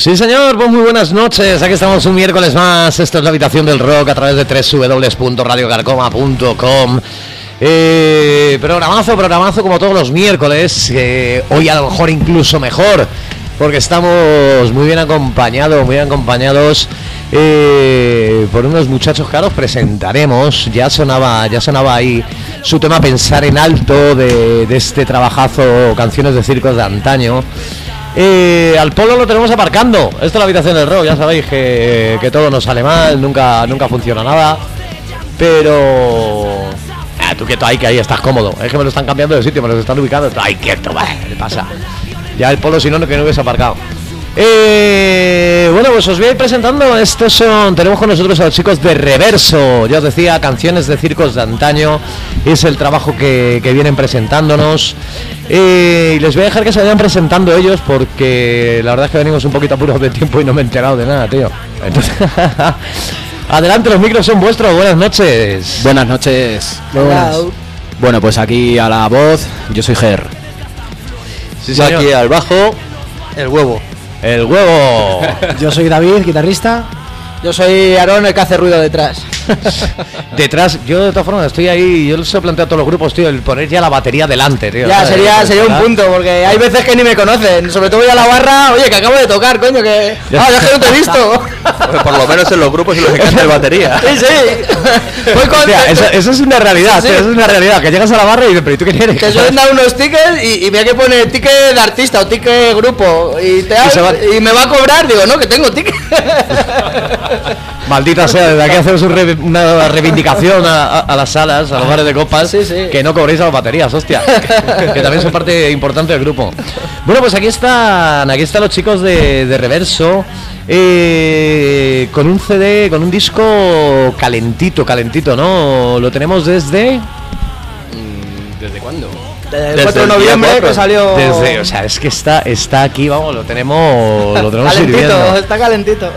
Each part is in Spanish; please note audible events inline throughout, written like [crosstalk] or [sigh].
Sí, señor, pues muy buenas noches. Aquí estamos un miércoles más. Esto es la habitación del rock a través de www.radiocarcoma.com. Eh, programazo, programazo como todos los miércoles. hoy a lo mejor incluso mejor, porque estamos muy bien acompañados, muy bien acompañados eh, por unos muchachos que ahora os presentaremos. Ya sonaba, ya sonaba ahí su tema Pensar en Alto de, de este trabajazo Canciones de Circos de antaño. Eh, al polo lo tenemos aparcando. Esta es la habitación del rock, ya sabéis que, todo nos sale mal, nunca, nunca funciona nada. Pero. Ah, tú quieto ahí, que ahí estás cómodo. Es que me lo están cambiando de sitio, me lo están ubicando. Ay, quieto, vale, le pasa? Ya el polo, si no, que no hubiese aparcado. Eh, bueno, pues os voy a ir presentando. Estos son, tenemos con nosotros a los chicos de Reverso. Ya os decía, canciones de circos de antaño. Es el trabajo que, que vienen presentándonos. Eh, y les voy a dejar que se vayan presentando ellos porque la verdad es que venimos un poquito apuros de tiempo y no me he enterado de nada, tío. Entonces, [laughs] adelante, los micros son vuestros. Buenas noches. Buenas noches. Buenas. Bueno, pues aquí a la voz, yo soy Ger. Sí, Yo señor. aquí al bajo, el huevo. El huevo. Yo soy David, guitarrista. Yo soy Aaron, el que hace ruido detrás. [laughs] Detrás, yo de todas formas estoy ahí, yo les he planteado a todos los grupos, tío, el poner ya la batería delante, tío. Ya, sería, sería un punto, porque hay veces que ni me conocen. Sobre todo voy a la barra, oye, que acabo de tocar, coño, que. Ah, es que no te he visto. Por lo menos en los grupos en los que canta el batería. [laughs] Sí, sí. [laughs] Voy con. Hostia, eso, eso es una realidad, Sí, sí. tío, eso es una realidad. Que llegas a la barra y dices, pero ¿y tú quién eres? Te suelen dar unos tickets y, y ve que pone ticket de artista o ticket grupo y, te Y va- y me va a cobrar, digo, no, que tengo ticket. Maldita sea, desde aquí hacemos un re- una reivindicación a, a- a las salas, a los bares de copas, Sí, sí. que no cobréis a las baterías, hostia. [laughs] que también son parte importante del grupo. Bueno, pues aquí están, aquí están los chicos de, de Reverso. eh, con un CD, con un disco calentito, calentito, ¿no? Lo tenemos desde... ¿Desde cuándo? Desde el Desde 4 de noviembre que salió. Desde, o sea, es que está, está aquí, vamos, lo tenemos, lo tenemos [laughs] calentito, sirviendo. está calentito.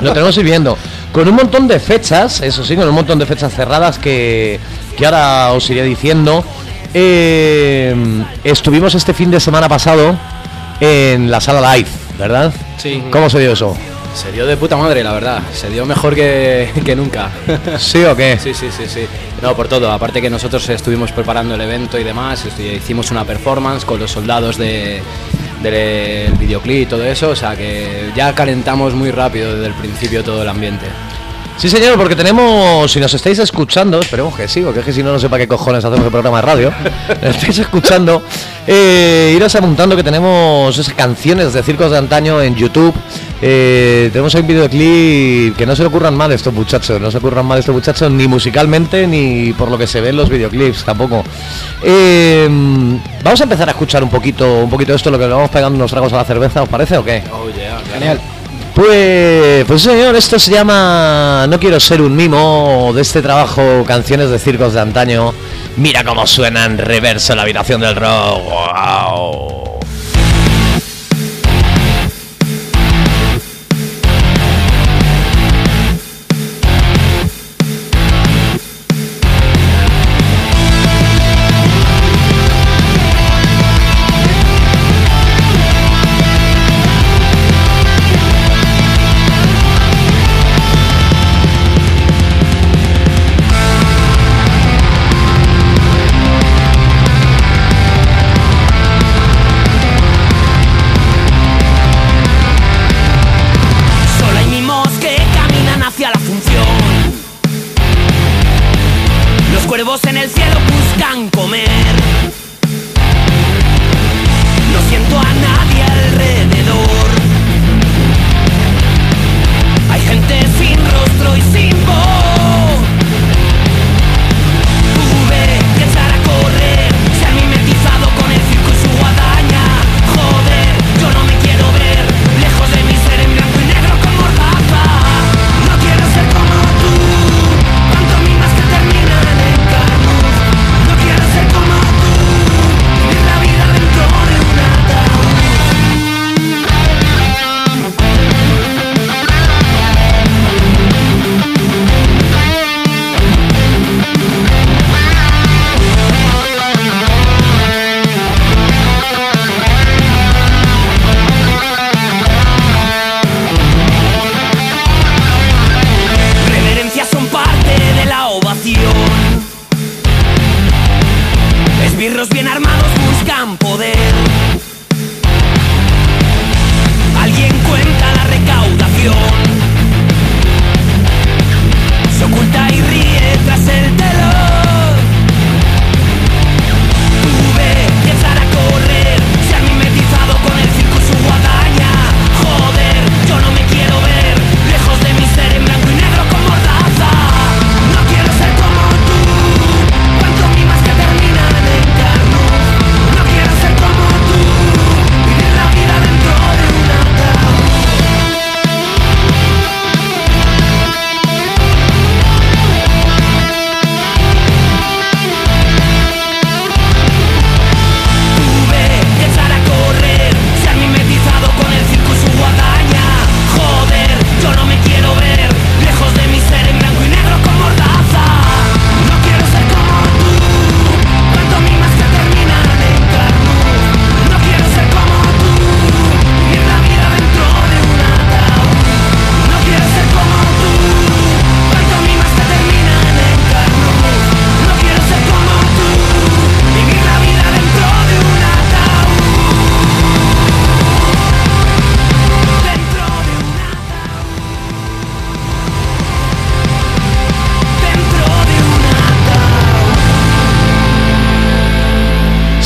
Lo tenemos sirviendo. Con un montón de fechas, eso sí, con un montón de fechas cerradas que, que ahora os iré diciendo. Eh, estuvimos este fin de semana pasado en la sala live, ¿verdad? Sí. ¿Cómo se dio eso? Se dio de puta madre, la verdad. Se dio mejor que, [laughs] que nunca. [laughs] ¿Sí o qué? Sí, sí, sí, sí. No, por todo. Aparte que nosotros estuvimos preparando el evento y demás, hicimos una performance con los soldados de, del videoclip y todo eso, o sea que ya calentamos muy rápido desde el principio todo el ambiente. Sí, señor, porque tenemos, si nos estáis escuchando, esperemos que sí, porque es que si no, no sé para qué cojones hacemos el programa de radio. [laughs] Nos estáis escuchando, eh, iros apuntando que tenemos esas canciones de circos de antaño en YouTube. Eh, tenemos ahí un videoclip que no se le ocurran mal estos muchachos, no se ocurran mal estos muchachos ni musicalmente ni por lo que se ve en los videoclips tampoco. Eh, vamos a empezar a escuchar un poquito, un poquito esto, lo que le vamos pegando unos tragos a la cerveza, ¿os parece o qué? Oh, yeah, Genial. Pues, pues señor, esto se llama No quiero ser un mimo de este trabajo Canciones de circos de antaño. Mira cómo suena en reverso la habitación del rock. Wow.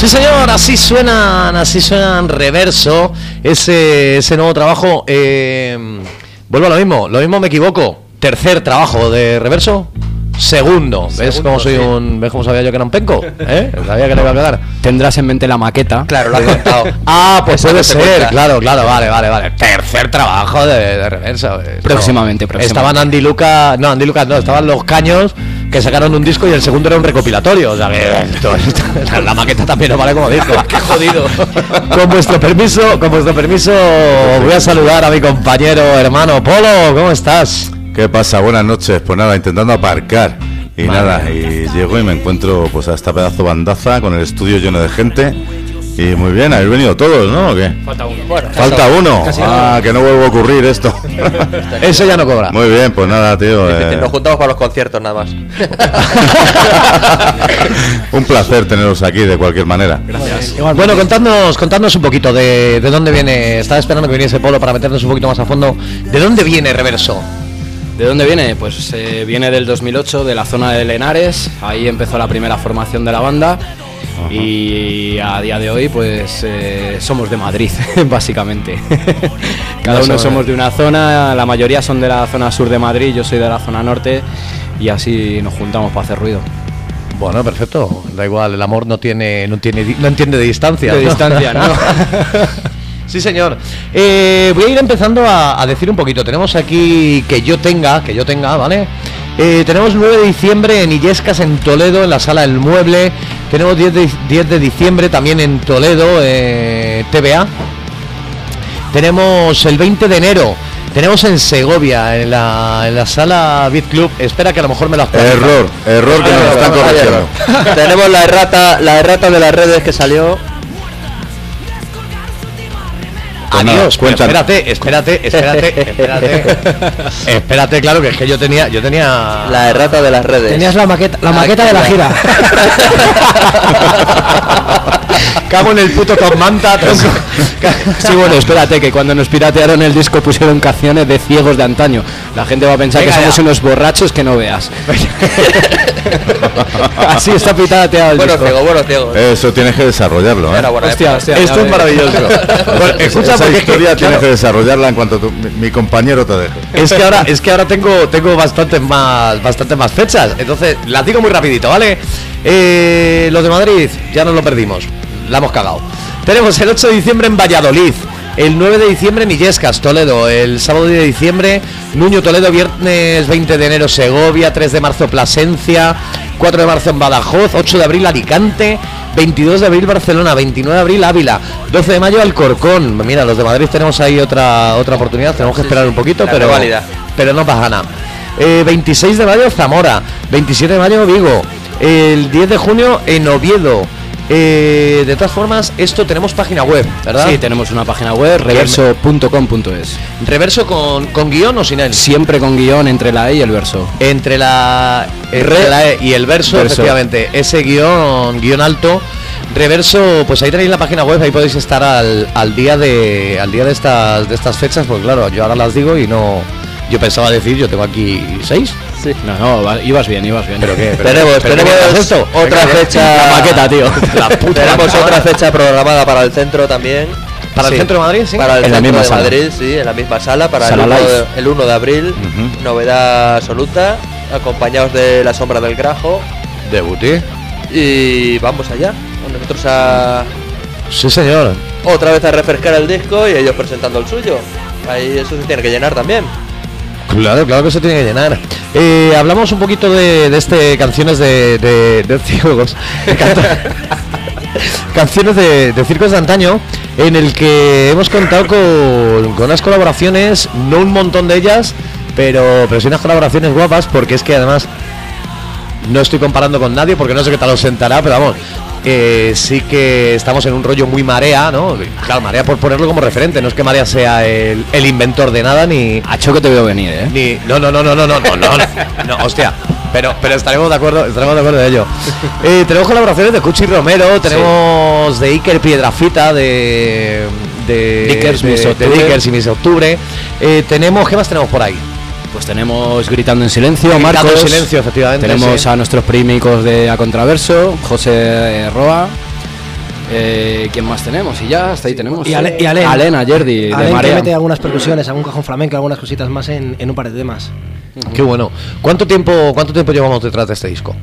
Sí, señor, así suenan, así suenan reverso ese, ese nuevo trabajo. eh, vuelvo a lo mismo, lo mismo me equivoco. Tercer trabajo de reverso. Segundo. ¿Ves cómo soy un. ¿Ves cómo sabía yo que era un penco? ¿Eh? Sabía que le iba a quedar. Tendrás en mente la maqueta. Claro, lo has contado. [laughs] Ah, pues puede ser, cuenta. claro, claro, vale, vale, vale. Tercer trabajo de, de reverso. Próximamente, no. próximamente. Estaban Andy Lucas, no, Andy Lucas no, estaban los caños que sacaron un disco y el segundo era un recopilatorio. O sea que esto- esto- la maqueta también no vale como disco. [laughs] Qué jodido. Con vuestro permiso, con vuestro permiso, voy a saludar a mi compañero hermano Polo. ¿Cómo estás? ¿Qué pasa? Buenas noches. Pues nada, intentando aparcar. Y Madre nada, y llego y me encuentro pues a esta pedazo bandaza con el estudio lleno de gente. Y muy bien, habéis venido todos, ¿no? ¿O qué? Bueno, Falta uno. Ah, que no vuelva a ocurrir esto. [laughs] Eso ya no cobra. Muy bien, pues nada, tío. eh, Nos juntamos para los conciertos nada más. [laughs] un placer teneros aquí de cualquier manera. Bueno, contadnos, contadnos un poquito de, de dónde viene. Estaba esperando que viniese Polo para meternos un poquito más a fondo. ¿De dónde viene Reverso? ¿De dónde viene? Pues eh, viene del 2008, de la zona de Lenares. Ahí empezó la primera formación de la banda. Y a día de hoy, pues eh, somos de Madrid, [laughs] básicamente. [laughs] Cada uno somos de una zona, la mayoría son de la zona sur de Madrid, yo soy de la zona norte. Y así nos juntamos para hacer ruido. Bueno, perfecto. Da igual, el amor no tiene, no tiene, no entiende de distancia. De distancia, ¿no? [laughs] sí, señor. Eh, voy a ir empezando a, a decir un poquito. Tenemos aquí que yo tenga, que yo tenga, ¿vale? Eh, tenemos 9 de diciembre en Illescas, en Toledo, en la sala del mueble. Tenemos 10 de, 10 de diciembre también en Toledo, eh, TBA. Tenemos el 20 de enero. Tenemos en Segovia, en la, en la sala Beat Club. Espera que a lo mejor me lo actualizan. Error, error que Ah, nos no, están corrigiendo. [laughs] Tenemos la errata, la errata de las redes que salió. Pues nada, Adiós, cuéntanos. espérate, espérate, espérate, espérate. [laughs] espérate, claro que es que yo tenía, yo tenía. La errata de las redes. Tenías la maqueta, la maqueta de la gira. [laughs] Cago en el puto con manta, tronco. Sí, bueno, espérate, que cuando nos piratearon el disco pusieron canciones de ciegos de antaño. La gente va a pensar Venga, que somos ya. unos borrachos que no veas. Así está pirateado el Bueno, disco. ciego, bueno, ciego. Eso tienes que desarrollarlo, ¿eh? Hostia, Esto es maravilloso. [laughs] Bueno, escucha, Que, historia tienes claro, que desarrollarla en cuanto tu- mi, mi compañero te deje. es que ahora, es que ahora tengo, tengo bastantes más, bastantes más fechas. Entonces, las digo muy rapidito, ¿vale? Eh, los de Madrid, ya nos lo perdimos. La hemos cagado. Tenemos el 8 de diciembre en Valladolid. El 9 de diciembre en Illescas, Toledo. El sábado 10 de diciembre, Nuño, Toledo. Viernes 20 de enero, Segovia. 3 de marzo, Plasencia. 4 de marzo en Badajoz. 8 de abril, Alicante. 22 de abril, Barcelona. 29 de abril, Ávila. 12 de mayo, Alcorcón. Mira, los de Madrid tenemos ahí otra, otra oportunidad. Tenemos que esperar un poquito, La pero, pero no pasa nada. Eh, 26 de mayo, Zamora. 27 de mayo, Vigo. El 10 de junio, en Oviedo. Eh, de todas formas, esto tenemos página web, ¿verdad? Sí, tenemos una página web, reverso.com.es. Reverso con, con guion o sin él. Siempre con guion entre la E y el verso. Entre la, entre la E y el verso, Verso. efectivamente, ese guion, guion alto. Reverso, pues ahí tenéis la página web, ahí podéis estar al, al día de al día de estas de estas fechas, pues claro, yo ahora las digo y no yo pensaba decir, yo tengo aquí seis. No, no, ibas bien, ibas bien. ¿Pero qué? ¿Pero Tenemos, pero tenemos es esto? otra Venga, fecha. La maqueta, tío. [laughs] La puta Tenemos maqueta. otra fecha programada para el centro también. ¿Para el centro de Madrid? Sí. Para el En la centro misma de sala. Madrid, sí, en la misma sala, para Sala el, 1 live. de, el 1 de abril. Novedad absoluta, acompañados de la sombra del grajo. Debuté. Y vamos allá. con Nosotros a Sí, señor. otra vez a refrescar el disco y ellos presentando el suyo. Ahí eso se tiene que llenar también. Claro, claro que se tiene que llenar. Eh, hablamos un poquito de, este canciones de, de, [laughs] canciones de, circos de antaño en el que hemos contado con, con unas colaboraciones, no un montón de ellas, pero, pero sí unas colaboraciones guapas porque es que además no estoy comparando con nadie porque no sé qué tal os sentará, pero vamos, eh, sí que estamos en un rollo muy marea, ¿no? Claro, marea por ponerlo como referente, no es que marea sea el, el inventor de nada ni, A choque te veo venir, ¿eh? ni no no no no no no no no no hostia pero pero estaremos de acuerdo estaremos de acuerdo de ello Eh, tenemos colaboraciones de Cuchi Romero tenemos de Iker Piedrafita de de Dickers, de, de. Dickers y Miss Octubre Eh, tenemos qué más tenemos por ahí Pues tenemos Gritando en Silencio, Gritando en Marcos. Silencio, efectivamente, Tenemos sí. a nuestros primicos de A Contraverso, José eh, Roa. Eh, ¿Quién más tenemos? Y ya, hasta ahí tenemos. Y Ale- y Alen. Alena, Yerdi, de Alen que Marea. mete algunas percusiones, algún cajón flamenco, algunas cositas más en, en un par de temas. Qué bueno. ¿Cuánto tiempo, ¿Cuánto tiempo llevamos detrás de este disco?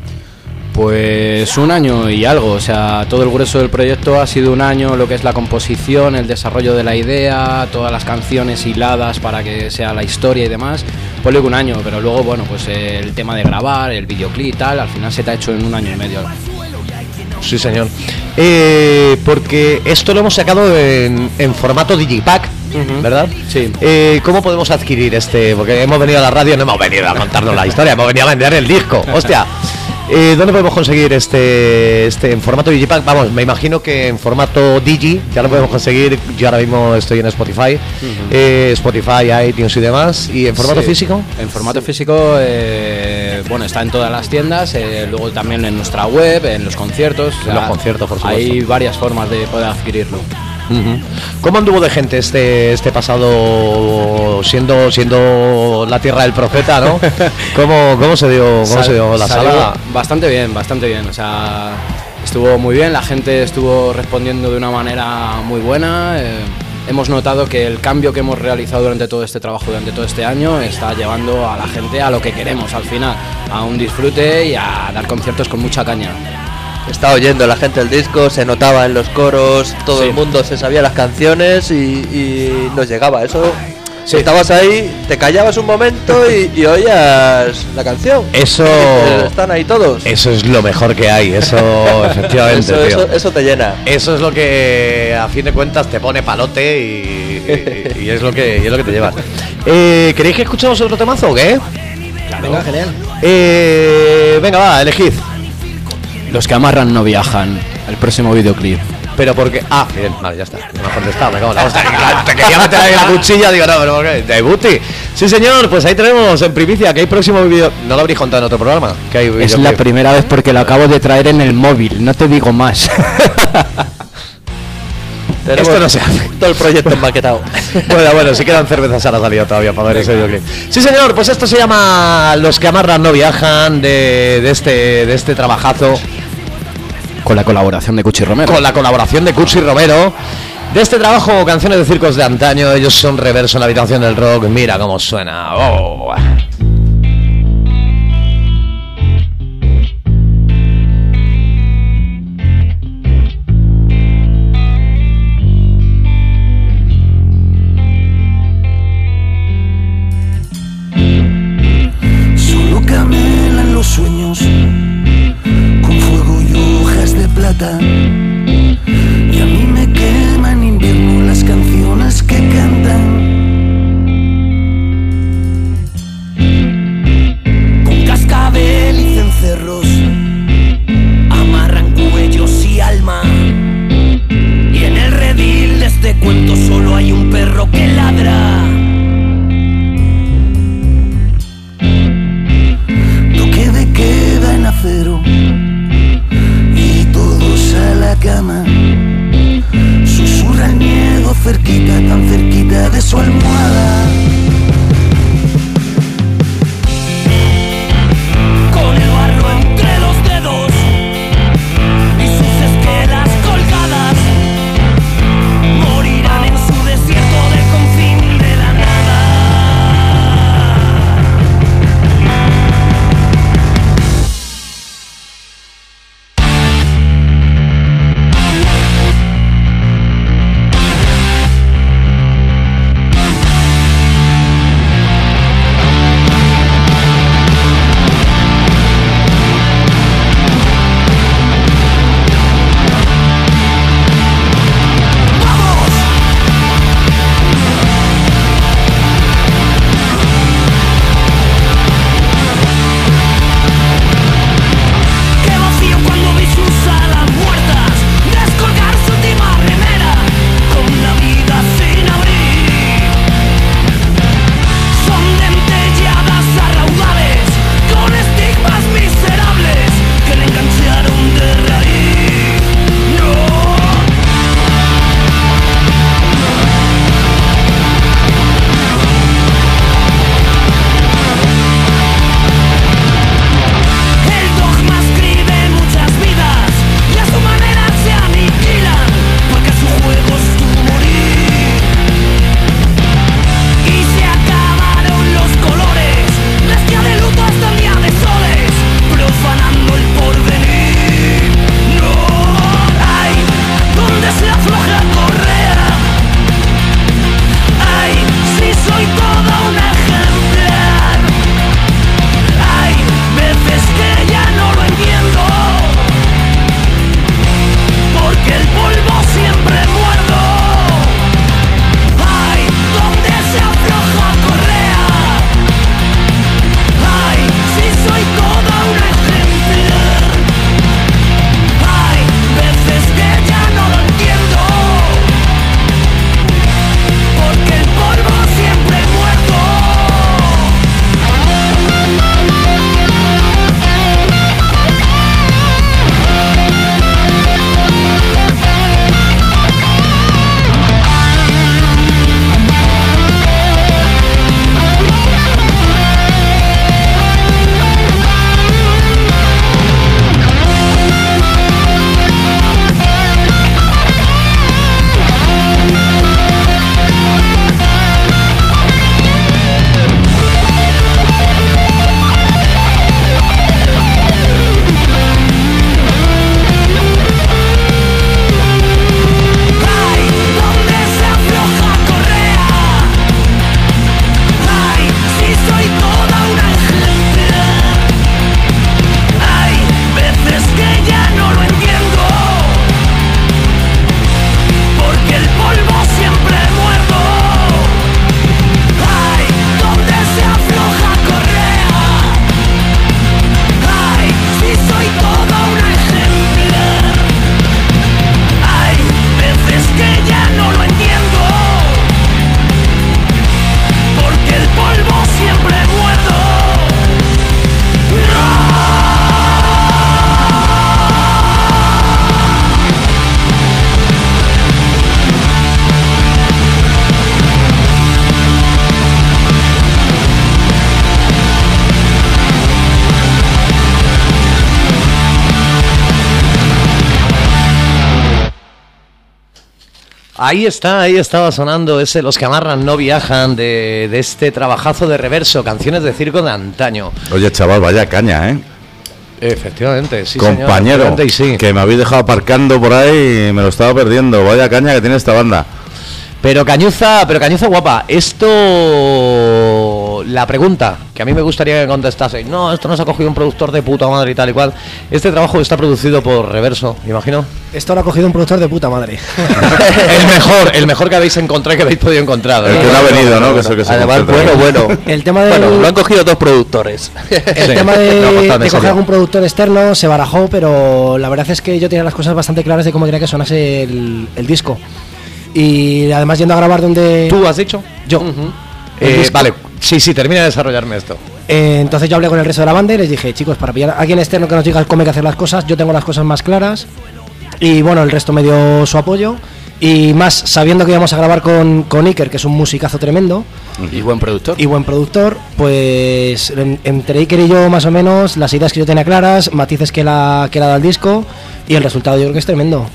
Pues un año y algo, o sea, todo el grueso del proyecto ha sido un año, lo que es la composición, el desarrollo de la idea, todas las canciones hiladas para que sea la historia y demás, luego un año, pero luego, bueno, pues eh, el tema de grabar, el videoclip y tal, al final se te ha hecho en un año y medio. Sí, señor. Eh, porque esto lo hemos sacado en, en formato Digipack, ¿verdad? Sí. Eh, ¿Cómo podemos adquirir este? Porque hemos venido a la radio, no hemos venido a contarnos la historia, hemos venido a vender el disco. [laughs] Hostia. Eh, ¿Dónde podemos conseguir este, este en formato Digipack? Vamos, me imagino que en formato Digi ya lo podemos conseguir. Yo ahora mismo estoy en Spotify, eh, Spotify, iTunes y demás. ¿Y en formato Sí. físico? En formato físico, eh, bueno, está en todas las tiendas, luego también en nuestra web, en los conciertos. En los conciertos, por supuesto. Hay varias formas de poder adquirirlo. ¿Cómo anduvo de gente este este pasado siendo siendo la tierra del profeta, no? [laughs] ¿Cómo, cómo se dio cómo Sal- se dio la sala? Bastante bien, bastante bien. O sea, estuvo muy bien, la gente estuvo respondiendo de una manera muy buena. eh, hemos notado que el cambio que hemos realizado durante todo este trabajo, durante todo este año, está llevando a la gente a lo que queremos al final, a un disfrute y a dar conciertos con mucha caña. Estaba oyendo la gente el disco, se notaba en los coros, todo Sí. el mundo se sabía las canciones y, y nos llegaba. Eso, Sí. estabas ahí, te callabas un momento y, y oías la canción. Eso Están ahí todos. eso es lo mejor que hay, eso [laughs] efectivamente, eso, tío. eso- eso te llena. Eso es lo que a fin de cuentas te pone palote y, [laughs] y- y es lo que y es lo que te llevas. Eh, ¿Queréis que escuchemos otro temazo o qué? Venga, genial. Eh, venga, va, elegid. Los que amarran no viajan. El próximo videoclip. Pero porque. Ah, bien, vale, ya está. No me has contestado, me cago en la hostia. [laughs] Te quería meter ahí la cuchilla, digo, no, pero ¿por qué? ¿De Buti? Sí, señor, pues ahí tenemos en primicia que hay próximo vídeo. No lo habréis contado en otro programa. Que hay Es la primera vez porque lo acabo de traer en el móvil, no te digo más. [laughs] Tenemos Esto no se hace. Todo el proyecto enmaquetado. [laughs] Bueno, bueno, si quedan cervezas a la salida todavía para ver ese videoclip. Sí, señor, pues esto se llama Los que amarran no viajan de, de este, de este trabajazo Con la colaboración de Cuchi Romero. con la colaboración de Cuchi Romero. De este trabajo, canciones de circos de antaño, ellos son reverso en la habitación del rock. Mira cómo suena. Oh. Ahí está, ahí estaba sonando ese Los que amarran no viajan de, de este trabajazo de reverso, canciones de circo de antaño. Oye, chaval, vaya caña, ¿eh? Efectivamente, sí. Compañero, sí. que me habéis dejado aparcando por ahí y me lo estaba perdiendo. Vaya caña que tiene esta banda. Pero Cañuza, pero Cañuza guapa, esto la pregunta que a mí me gustaría que contestase, no, esto no se ha cogido un productor de puta madre y tal y cual. Este trabajo está producido por Reverso, me imagino. Esto lo ha cogido un productor de puta madre. [laughs] el mejor, el mejor que habéis encontrado y que habéis podido encontrar. El que no ha venido, ¿no? Que se Además, bueno, bueno. El tema del- Bueno, lo han cogido dos productores. El Sí, tema de, no, de coger algún productor externo se barajó, pero la verdad es que yo tenía las cosas bastante claras de cómo quería que sonase el, el disco. Y además yendo a grabar donde... ¿Tú has dicho? Yo. Eh, vale, sí, sí, termina de desarrollarme esto. Eh, entonces yo hablé con el resto de la banda y les dije, chicos, para pillar a alguien externo que nos diga cómo hay que hacer las cosas, yo tengo las cosas más claras. Y bueno, el resto me dio su apoyo. Y más sabiendo que íbamos a grabar con, con Iker, que es un musicazo tremendo Y buen productor. y buen productor, pues en- entre Iker y yo más o menos las ideas que yo tenía claras, matices que la que le ha dado al disco y el resultado yo creo que es tremendo.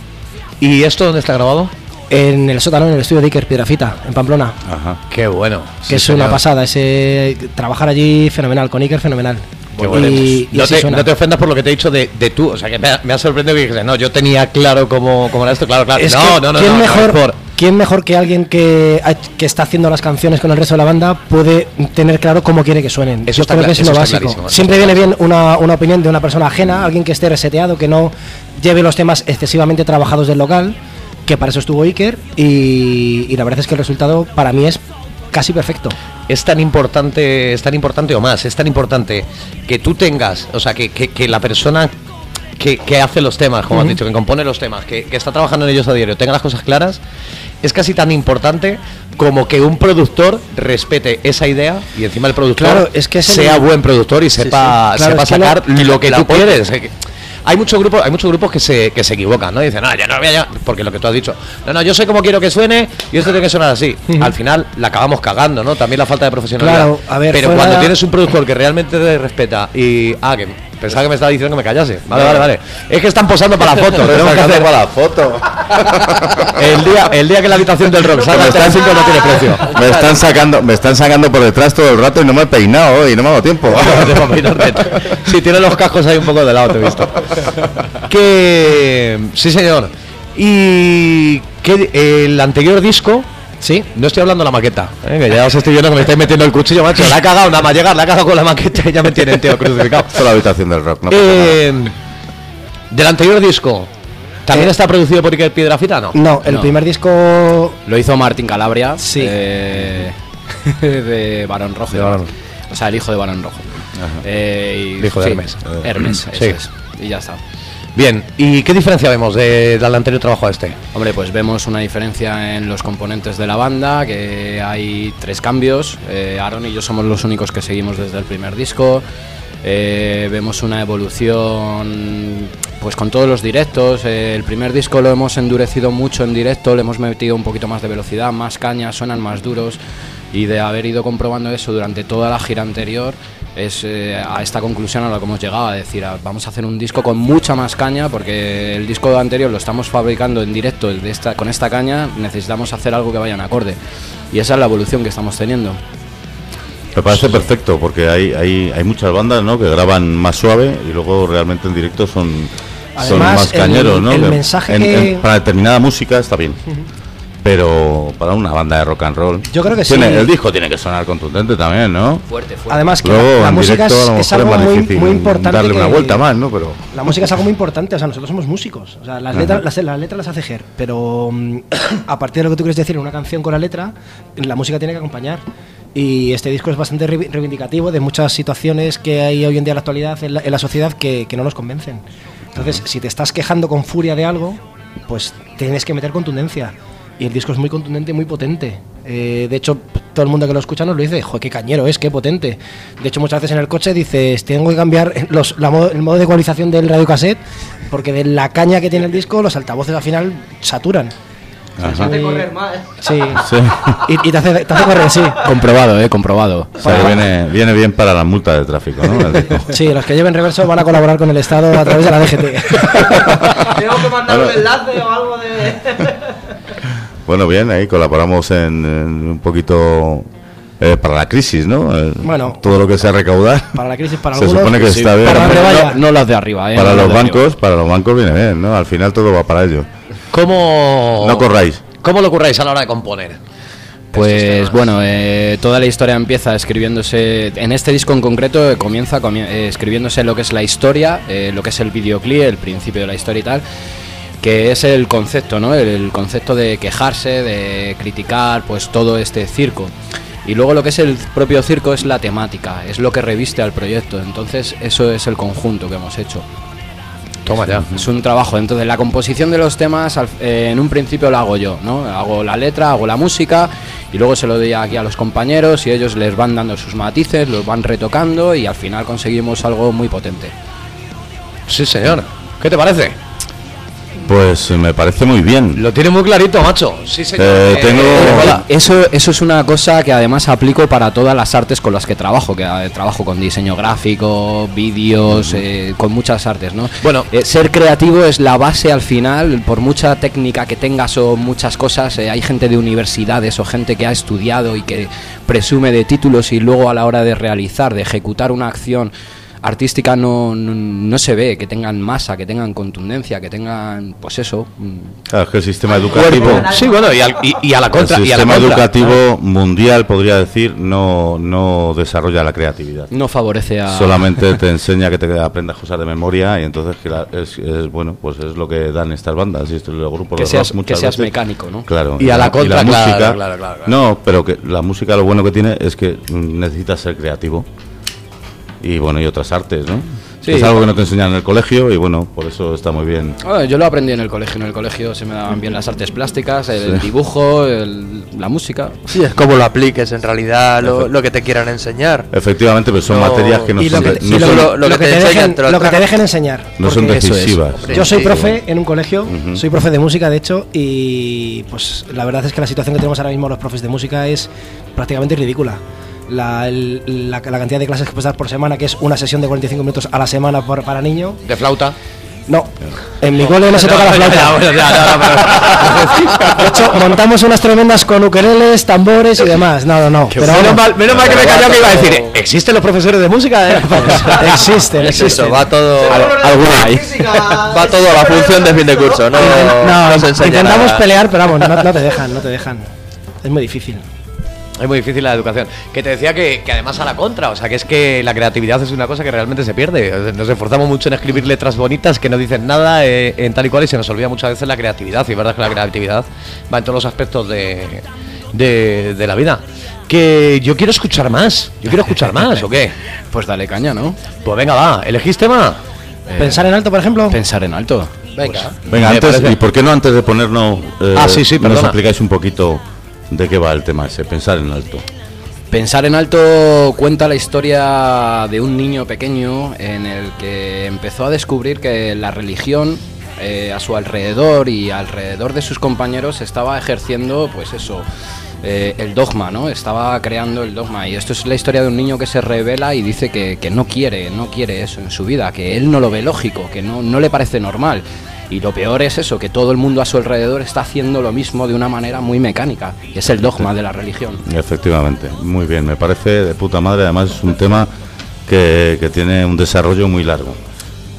¿Y esto dónde está grabado? En el sótano, en el estudio de Iker Piedrafita, en Pamplona, Ajá. Qué bueno. que es una pasada, ese trabajar allí fenomenal, con Iker fenomenal. Y, y no, te, suena. no te ofendas por lo que te he dicho de, de tú. O sea, que me ha, me ha sorprendido que dijiste, no, yo tenía claro cómo, cómo era esto. Claro, claro. Es no, no, no, ¿quién, no, mejor, por- ¿quién mejor que alguien que, que está haciendo las canciones con el resto de la banda puede tener claro cómo quiere que suenen? Eso Yo creo que es lo básico. Siempre viene bien una, una opinión de una persona ajena, alguien que esté reseteado, que no lleve los temas excesivamente trabajados del local, que para eso estuvo Iker, y, y la verdad es que el resultado para mí es casi perfecto. es tan importante, es tan importante o más, es tan importante que tú tengas, o sea, que, que- que la persona que, que hace los temas, como has dicho, que compone los temas, que, que está trabajando en ellos a diario, tenga las cosas claras, es casi tan importante como que un productor respete esa idea y encima el productor Claro, es que el- sea buen productor y sepa, Claro, sepa que sacar que lo lo- que la tú quieres. Hay muchos grupos, hay muchos grupos que se, que se equivocan, ¿no? Dicen, no, ya no voy a porque lo que tú has dicho, no, no, yo sé cómo quiero que suene y esto tiene que sonar así. Al final la acabamos cagando, ¿no? También la falta de profesionalidad. Claro, a ver, Pero fuera- cuando tienes un productor que realmente te respeta y. Ah, que pensaba que me estaba diciendo que me callase. Vale, vale, vale. Es que están posando para la [laughs] foto. tenemos que hacer- para la foto. [laughs] el, día, el día que la habitación del rock salga están- Telecinco no tiene precio. [laughs] Me están sacando, me están sacando por detrás todo el rato y no me he peinado hoy, no me ha dado tiempo. Sí, tiene los cascos ahí un poco de lado, te he visto. Que. Sí, señor. Y. Que el anterior disco. Sí, no estoy hablando de la maqueta. ¿eh? Que ya os estoy viendo que me estáis metiendo el cuchillo, macho. La ha cagado, nada más llegar, la ha cagado con la maqueta y ya me tienen, tío, crucificado. [laughs] Es la habitación del rock, no pasa Eh, del anterior disco. ¿También Eh, está producido por Iker Piedrafita? No. No, el No. primer disco Lo hizo Martín Calabria. Sí. eh, [laughs] de Barón Rojo. De Barón. O sea, el hijo de Barón Rojo. Eh, y- El hijo de sí, Hermes. Hermes, eso Sí. es. Y ya está. Bien, ¿y qué diferencia vemos de- del anterior trabajo a este? Hombre, pues vemos una diferencia en los componentes de la banda, que hay tres cambios. Eh, Aaron y yo somos los únicos que seguimos desde el primer disco. Eh, vemos una evolución pues con todos los directos. Eh, el primer disco lo hemos endurecido mucho en directo, le hemos metido un poquito más de velocidad, más caña, suenan más duros. Y de haber ido comprobando eso durante toda la gira anterior, es eh, a esta conclusión a la que hemos llegado, a decir, ah, vamos a hacer un disco con mucha más caña, porque el disco anterior lo estamos fabricando en directo el de esta, con esta caña, necesitamos hacer algo que vaya en acorde. Y esa es la evolución que estamos teniendo. Me parece perfecto porque hay, hay, hay muchas bandas ¿no? que graban más suave y luego realmente en directo son, son Además, más el- cañeros. ¿no? el mensaje en- que- en- para determinada música está bien. Pero para una banda de rock and roll. Yo creo que tiene- sí. El disco tiene que sonar contundente también, ¿no? Fuerte, fuerte. Además que Luego la, la música directo a es, es algo muy, muy importante. darle una que- vuelta más, ¿no? Pero La música es algo muy [laughs] importante, o sea, nosotros somos músicos. O sea, las letras, las, las letras las hace Ger, pero mm, [coughs] a partir de lo que tú quieres decir en una canción con la letra, la música tiene que acompañar. Y este disco es bastante reivindicativo de muchas situaciones que hay hoy en día en la actualidad en la, en la sociedad que, que no nos convencen. Entonces, si te estás quejando con furia de algo, pues tienes que meter contundencia. Y el disco es muy contundente, muy potente. Eh, de hecho, todo el mundo que lo escucha nos lo dice, joder, qué cañero es, qué potente. De hecho, muchas veces en el coche dices, tengo que cambiar los, la modo- el modo de ecualización del radiocassette, porque de la caña que tiene el disco, los altavoces al final saturan. Ajá. Muy- Sí. Sí. Y, y te, hace, te hace correr, sí. Comprobado, eh, comprobado. O sea, que viene, viene bien para la multa de tráfico, ¿no? Sí, los que lleven reverso van a colaborar con el Estado a través de la DGT. [laughs] Tengo que mandar un enlace o algo de. Bueno, bien, ahí colaboramos en, en un poquito eh, para la crisis, ¿no? Eh, Bueno. todo lo que sea recaudar. Para la crisis, para Se algunos. supone que Sí, está bien. para pero donde vaya. no, no las de arriba, ¿eh? Para no los arriba. bancos, para los bancos viene bien, ¿no? Al final todo va para ellos. ¿Cómo, No corráis. ¿Cómo lo curráis a la hora de componer? Pues bueno, eh, toda la historia empieza escribiéndose, en este disco en concreto eh, comienza comie- eh, escribiéndose lo que es la historia, eh, lo que es el videoclip, el principio de la historia y tal, que es el concepto, ¿no? El, el concepto de quejarse, de criticar, pues todo este circo. Y luego lo que es el propio circo es la temática, es lo que reviste al proyecto, entonces eso es el conjunto que hemos hecho. Toma ya. Es un trabajo. Entonces, la composición de los temas, al- eh, en un principio la hago yo, ¿no? Hago la letra, hago la música y luego se lo doy aquí a los compañeros y ellos les van dando sus matices, los van retocando y al final conseguimos algo muy potente. Sí, señor. ¿Qué te parece? Pues eh, me parece muy bien. Lo tiene muy clarito, macho. Sí, señor. Eh, tengo- hola. Eso, eso es una cosa que además aplico para todas las artes con las que trabajo, que eh, trabajo con diseño gráfico, vídeos, eh, con muchas artes, ¿no? Bueno. Eh, ser creativo es la base al final, por mucha técnica que tengas o muchas cosas, eh, hay gente de universidades o gente que ha estudiado y que presume de títulos y luego a la hora de realizar, de ejecutar una acción artística no, no, no se ve, que tengan masa, que tengan contundencia, que tengan, pues eso, Claro, es que el sistema educativo, Sí, bueno, y, al- y- y a la contra. el y a la sistema contra. educativo mundial, podría decir, no, no desarrolla la creatividad. no favorece a... Solamente te [laughs] enseña que te aprendas cosas de memoria y entonces que la- es, es, bueno, pues es lo que dan estas bandas y estos grupos Que seas- rock muchas que seas veces. mecánico, ¿no? Claro. Y a la contra, claro, música, claro, claro, claro. No, pero que la música lo bueno que tiene es que necesitas ser creativo. Y bueno, y otras artes, ¿no? Sí. Es algo que no te enseñan en el colegio y bueno, por eso está muy bien. Ah, yo lo aprendí en el colegio. En el colegio se me daban bien las artes plásticas, el dibujo, el- la música. Sí, es como lo apliques en realidad, lo, lo que te quieran enseñar. Efectivamente, pero son No, materias que no son, lo, que- te dejen, enseñar. no son Porque eso es. decisivas. Yo soy Sí. profe en un colegio, soy profe de música de hecho y pues la verdad es que la situación que tenemos ahora mismo los profes de música es prácticamente ridícula. La, el- la- la cantidad de clases que puedes dar por semana, que es una sesión de 45 minutos a la semana por- para niño. De flauta. No, en mi cole no se toca la flauta. De hecho, montamos unas tremendas con ukeleles, tambores y demás. No, no, no. Pero menos, mal, menos mal que me calló que iba a decir. ¿Existen los profesores de música? eh? existen, [laughs] Es existen. eso, va todo, Alguna hay. [laughs] va todo a la función de fin de curso, no, No, no se enseña intentamos nada. pelear, pero vamos, no, no te dejan, no te dejan. Es muy difícil. Es muy difícil la educación. Que te decía que, que además a la contra, o sea, que es que la creatividad es una cosa que realmente se pierde. Nos esforzamos mucho en escribir letras bonitas que no dicen nada eh, en tal y cual y se nos olvida muchas veces la creatividad. Y es verdad que la creatividad va en todos los aspectos de, de, de la vida. Que yo quiero escuchar más. Yo quiero escuchar más, ¿o qué? [laughs] Pues dale caña, ¿no? Pues venga, va. ¿Elegís tema? Pensar en alto, por ejemplo. Pensar en alto. Venga, Venga, Me antes, ¿y por qué no antes de ponernos... eh, Ah, sí, sí, Nos perdona. explicáis un poquito de qué va el tema ese, pensar en alto. Pensar en alto cuenta la historia de un niño pequeño en el que empezó a descubrir que la religión eh, a su alrededor y alrededor de sus compañeros estaba ejerciendo, pues eso, eh, el dogma, ¿no? Estaba creando el dogma. Y esto es la historia de un niño que se revela y dice que, que no quiere, no quiere eso en su vida, que él no lo ve lógico, que no, no le parece normal. Y lo peor es eso, que todo el mundo a su alrededor está haciendo lo mismo de una manera muy mecánica. Y es el dogma de la religión. Efectivamente, muy bien, me parece de puta madre, además es un tema que, que tiene un desarrollo muy largo.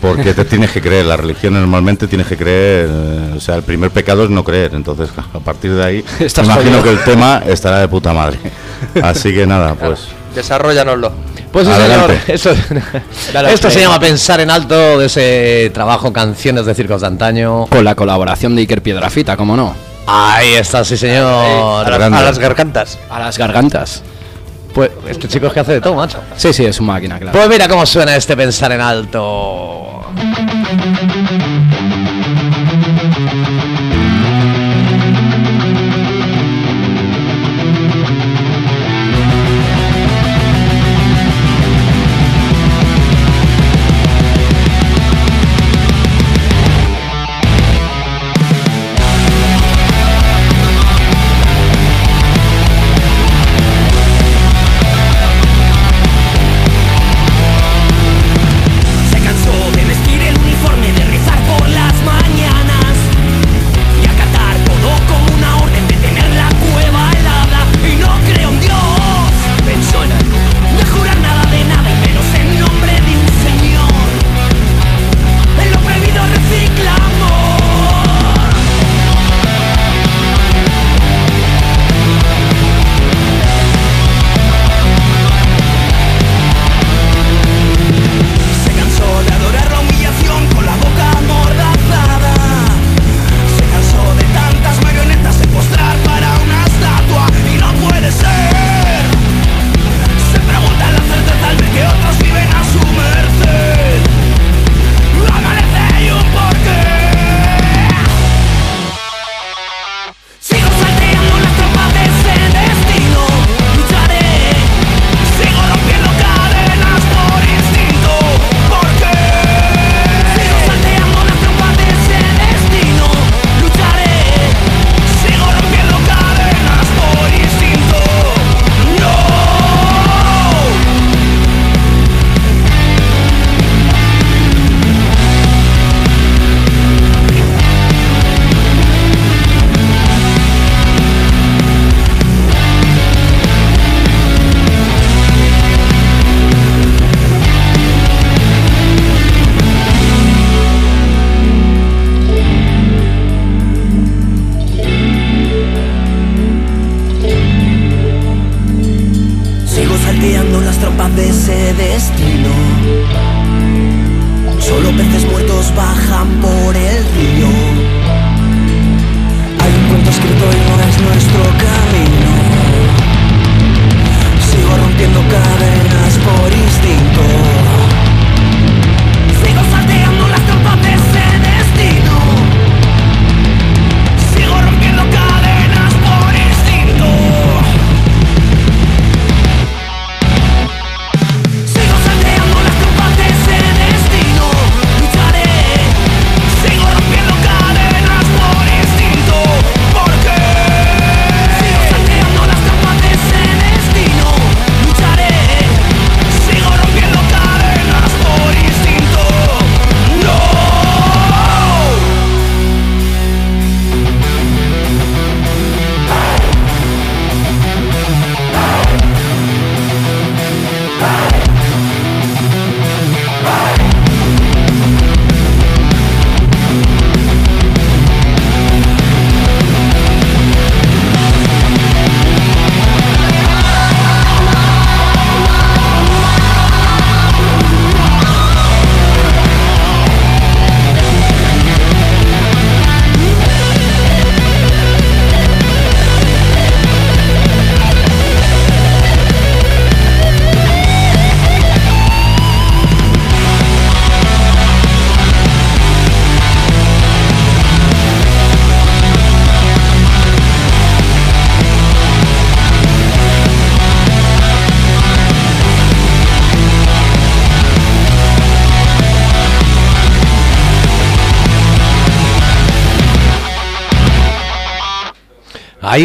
Porque te tienes que creer, la religión normalmente tienes que creer, eh, o sea, el primer pecado es no creer, entonces [laughs] a partir de ahí [laughs] imagino que el tema estará de puta madre. Así que nada, pues desarrollanoslo. Pues sí, Adelante. señor. [laughs] Eso, esto se llama Pensar en Alto de ese trabajo Canciones de Circos de Antaño. Con la colaboración de Iker Piedrafita, ¿cómo no? Ahí está, sí, señor. a, las, grande. a las gargantas. A las gargantas. Pues este chico es que hace de todo, macho. Sí, sí, es una máquina, claro. Pues mira cómo suena este Pensar en Alto.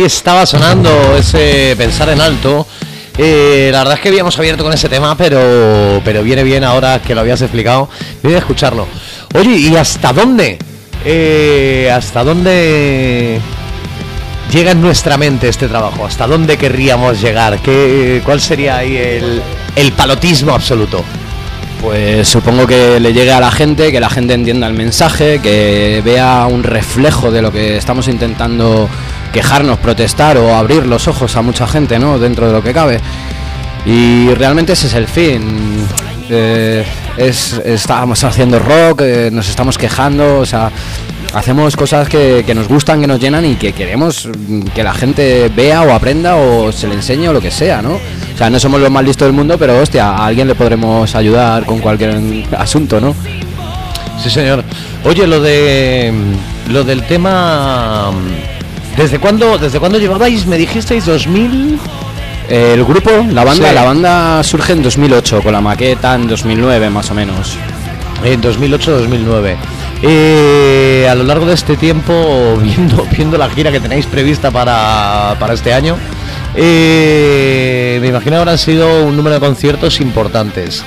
Estaba sonando ese pensar en alto. Eh, la verdad es que habíamos abierto con ese tema, pero, pero viene bien ahora que lo habías explicado. Viene a escucharlo. Oye, ¿y hasta dónde? Eh, ¿Hasta dónde llega en nuestra mente este trabajo? ¿Hasta dónde querríamos llegar? ¿Qué, ¿Cuál sería ahí el, el palotismo absoluto? Pues supongo que le llegue a la gente, que la gente entienda el mensaje, que vea un reflejo de lo que estamos intentando quejarnos, protestar o abrir los ojos a mucha gente, ¿no? Dentro de lo que cabe. Y realmente ese es el fin. Eh, es, estamos haciendo rock, eh, nos estamos quejando, o sea, hacemos cosas que, que nos gustan, que nos llenan y que queremos mm, que la gente vea o aprenda o se le enseñe o lo que sea, ¿no? O sea, no somos los más listos del mundo, pero hostia, a alguien le podremos ayudar con cualquier asunto, ¿no? Sí, señor. Oye, lo de lo del tema ¿Desde cuándo desde cuándo llevabais? Me dijisteis 2000 El grupo, la banda, Sí. la banda surge en 2008 con la maqueta en 2009 más o menos. En 2008-2009. Eh, a lo largo de este tiempo, [laughs] viendo, viendo la gira que tenéis prevista para, para este año, eh, me imagino habrán sido un número de conciertos importantes.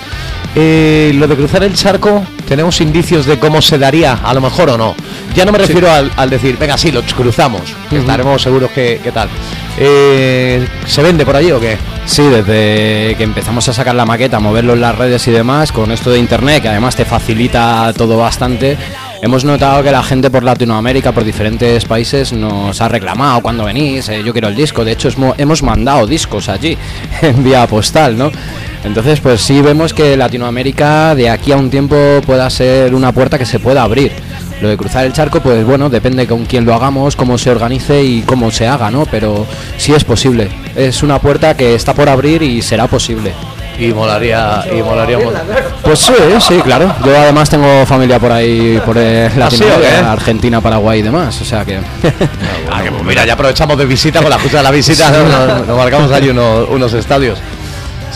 Eh, lo de cruzar el charco, tenemos indicios de cómo se daría, a lo mejor o no. Ya no me refiero al, al decir, venga, sí, los cruzamos, estaremos seguros que, que tal. Eh, ¿Se vende por allí o qué? Sí, desde que empezamos a sacar la maqueta, moverlo en las redes y demás, con esto de internet, que además te facilita todo bastante, hemos notado que la gente por Latinoamérica, por diferentes países, nos ha reclamado cuando venís, eh, yo quiero el disco. De hecho, hemos mandado discos allí, [laughs] en vía postal, ¿no? Entonces, pues sí vemos que Latinoamérica de aquí a un tiempo pueda ser una puerta que se pueda abrir. Lo de cruzar el charco, pues bueno, depende con quién lo hagamos, cómo se organice y cómo se haga, ¿no? Pero sí es posible. Es una puerta que está por abrir y será posible. Y molaría, y molaría. Pues sí, sí, claro. Yo además tengo familia por ahí, por eh, ¿Ah, qué? Argentina, Paraguay y demás. O sea que. Ah, que, pues mira, ya aprovechamos de visita con la justa de la visita, ¿no? nos, nos marcamos ahí unos, unos estadios.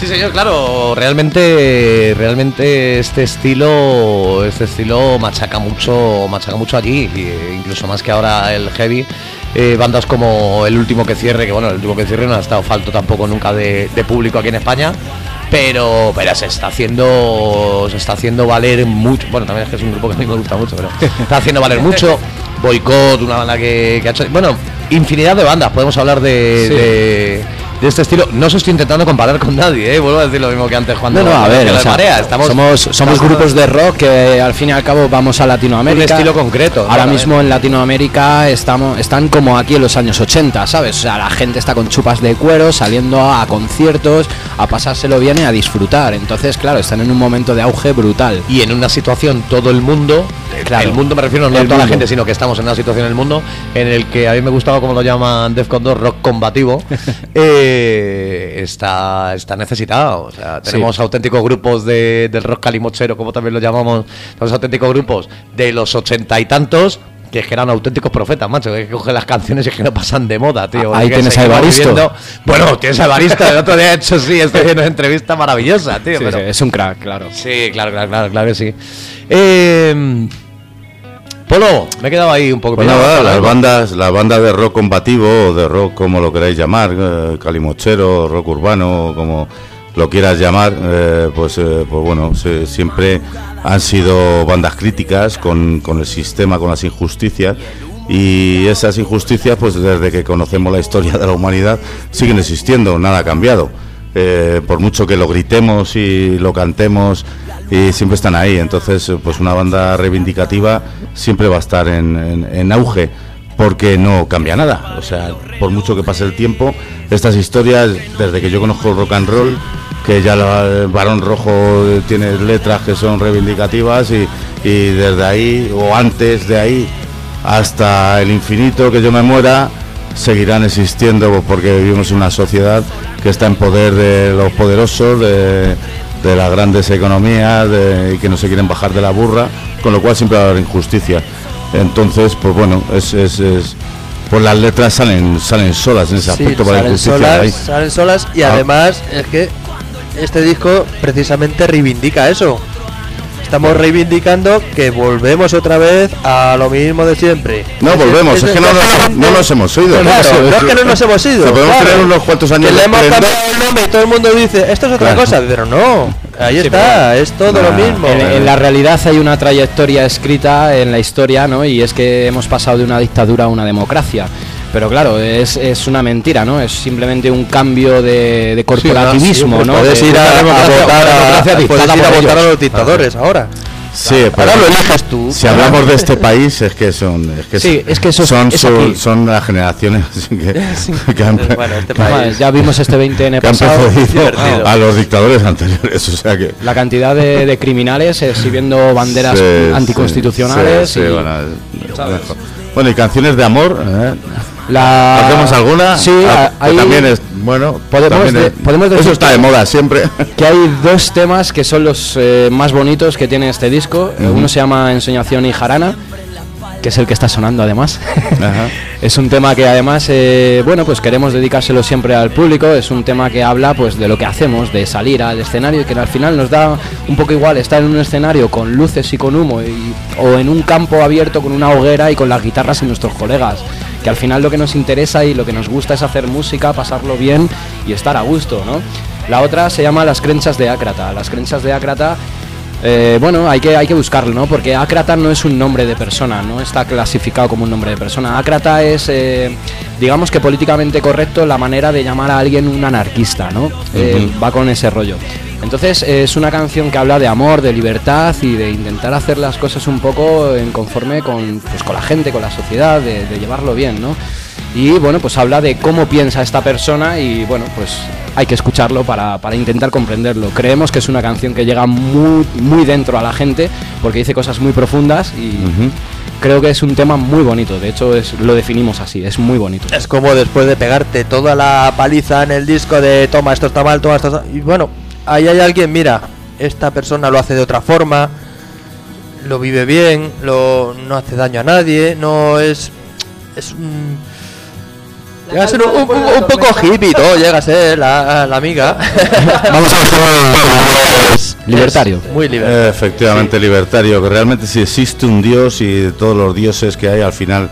Sí, señor, claro, realmente, realmente este estilo, este estilo machaca mucho, machaca mucho allí, eh, incluso más que ahora el heavy. Eh, bandas como el último que cierre, que bueno, el último que cierre no ha estado falto tampoco nunca de, de público aquí en España, pero, pero se está haciendo, se está haciendo valer mucho. Bueno, también es que es un grupo que a mí me gusta mucho, pero [laughs] está haciendo valer mucho. Boicot, una banda que, que ha hecho, bueno, infinidad de bandas. Podemos hablar de, Sí. de, de este estilo. No os estoy intentando comparar con nadie, ¿eh? vuelvo a decir lo mismo que antes cuando No, no, a ver, o sea, Marea. Estamos, somos, grupos de rock que al fin y al cabo vamos a Latinoamérica. Un estilo concreto, Ahora ¿no? mismo en Latinoamérica estamos, están como aquí en los años 80, ¿sabes? O sea, la gente está con chupas de cuero, saliendo a, a conciertos, a pasárselo bien y a disfrutar. Entonces, claro, están en un momento de auge brutal. y en una situación todo el mundo, Claro. el mundo me refiero no a toda la gente, sino que estamos en una situación en el mundo en el que a mí me gustaba como lo llaman Defcon 2 rock combativo, [laughs] eh, está, está necesitado. O sea, tenemos auténticos grupos de, del rock calimochero, como también lo llamamos, los auténticos grupos de los ochenta y tantos. Que es que eran auténticos profetas, macho. Que cogen las canciones y es que no pasan de moda, tío. Ah, ahí tienes a Evaristo. viviendo- Bueno, tienes a Evaristo. El otro día, de hecho, sí, estoy viendo una entrevista maravillosa, tío. Sí, pero- sí, es un crack, claro. Sí, claro, claro, claro, claro que sí. Eh, Polo, me he quedado ahí un poco. Con las bandas, las bandas de rock combativo o de rock como lo queráis llamar, eh, calimochero, rock urbano, como lo quieras llamar, eh, pues, eh, pues bueno, se- siempre han sido bandas críticas con, con el sistema, con las injusticias. Y esas injusticias, pues desde que conocemos la historia de la humanidad, siguen existiendo, nada ha cambiado. Eh, por mucho que lo gritemos y lo cantemos, y siempre están ahí. Entonces, pues una banda reivindicativa siempre va a estar en, en- auge porque no cambia nada. O sea, por mucho que pase el tiempo, estas historias, desde que yo conozco el rock and roll, que ya el Barón Rojo tiene letras que son reivindicativas y, y desde ahí, o antes de ahí, hasta el infinito que yo me muera, seguirán existiendo porque vivimos en una sociedad que está en poder de los poderosos, de, de las grandes economías de- y que no se quieren bajar de la burra, con lo cual siempre va a haber injusticia. Entonces, pues bueno, es, es, es- pues las letras salen salen solas en ese Sí, aspecto para la salen injusticia. solas, salen solas y Ah. además es que este disco precisamente reivindica eso. Estamos reivindicando que volvemos otra vez a lo mismo de siempre. No, volvemos, es que no nos, [laughs] no nos hemos ido. Claro, no es que no nos hemos ido. Que podemos claro. tener unos cuantos años Que le hemos cambiado el nombre y todo el mundo dice, esto es otra Claro. cosa, pero no, ahí está, es todo lo Nah. mismo. En, en la realidad hay una trayectoria escrita en la historia, ¿no? Y es que hemos pasado de una dictadura a una democracia. Pero claro, es, es una mentira, ¿no? Es simplemente un cambio de, de corporativismo, Sí, ¿no? Puedes De- ir a, votar, a, votar los dictadores ahora. Sí, pero Ahora lo eliges tú. si hablamos de este país es que son es que Sí, es que eso es- son es su- son las generaciones [laughs] que, que han, Bueno, este que país. Ya vimos este 20N han pasado. divertido. a los dictadores anteriores, [laughs] o sea que La cantidad de, de criminales exhibiendo banderas Sí, anticonstitucionales. sí, sí, y- bueno, bueno, y canciones de amor, ¿eh? La- ¿Hacemos alguna? Sí, Ah, a- que hay- también es bueno. Podemos también de- es- podemos decir eso está que- de moda siempre. que hay dos temas que son los eh, más bonitos que tiene este disco. Eh, Uno se llama Ensoñación y Jarana, que es el que está sonando además. Ajá. [laughs] es un tema que además, eh, bueno, pues queremos dedicárselo siempre al público. Es un tema que habla pues de lo que hacemos, de salir al escenario y que al final nos da un poco igual estar en un escenario con luces y con humo y- o en un campo abierto con una hoguera y con las guitarras y nuestros colegas. Que al final lo que nos interesa y lo que nos gusta es hacer música, pasarlo bien y estar a gusto, ¿no? La otra se llama Las Crenchas de Ácrata. Las Crenchas de Ácrata eh, bueno, hay que, hay que buscarlo, ¿no? Porque Ácrata no es un nombre de persona, no está clasificado como un nombre de persona. Ácrata es, eh, digamos que políticamente correcto, la manera de llamar a alguien un anarquista, ¿no? Eh, va con ese rollo. Entonces es una canción que habla de amor, de libertad y de intentar hacer las cosas un poco en conforme con, pues, con la gente, con la sociedad, de, de llevarlo bien, ¿no? Y bueno, pues habla de cómo piensa esta persona y bueno, pues hay que escucharlo para, para intentar comprenderlo. Creemos que es una canción que llega muy, muy dentro a la gente porque dice cosas muy profundas y creo que es un tema muy bonito. De hecho, es, lo definimos así, es muy bonito. Es como después de pegarte toda la paliza en el disco de toma, esto está mal, toma, esto está... Y bueno, ahí hay alguien, mira, esta persona lo hace de otra forma, lo vive bien, lo, no hace daño a nadie, no es... Es un... Llega a ser un, un- un- un poco hippie todo, llega a ser la, la amiga. [laughs] Vamos a Es- Libertario. es muy libertario. Eh, efectivamente libertario, que realmente si existe un dios y de todos los dioses que hay, al final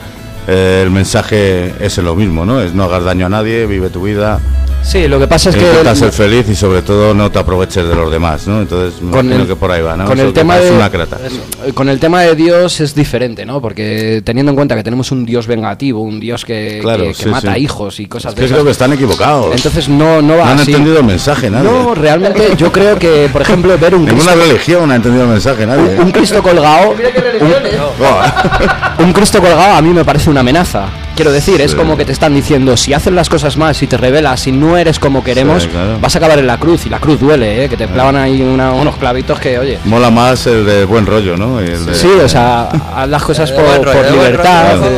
eh, el mensaje es lo mismo, ¿no? Es no hagas daño a nadie, vive tu vida Sí, lo que pasa es que Intenta ser feliz y sobre todo no te aproveches de los demás, ¿no? Entonces, Con el- que por ahí va, ¿no? con Eso el tema de- una crata. Eh, Con el tema de Dios es diferente, ¿no? Porque teniendo en cuenta que tenemos un Dios vengativo, un Dios que, Claro, que- que sí, mata sí. hijos y cosas Es de creo que están equivocados. Entonces no, no va no han así. entendido el mensaje, nadie. No, realmente yo creo que, por ejemplo, ver un Ninguna Cristo, religión ha entendido el mensaje, nadie. un Cristo colgado, [laughs] [laughs] Buah. un Cristo colgado a mí me parece una amenaza. Quiero decir, es Sí. como que te están diciendo, si haces las cosas mal, si te rebelas, si no eres como queremos, Sí, claro. vas a acabar en la cruz y la cruz duele, ¿eh? que te clavan ahí una- unos clavitos que, oye. Mola más el de buen rollo, ¿no? Y el de- Sí, o sea, haz las cosas [laughs] por, rollo, libertad. rollo.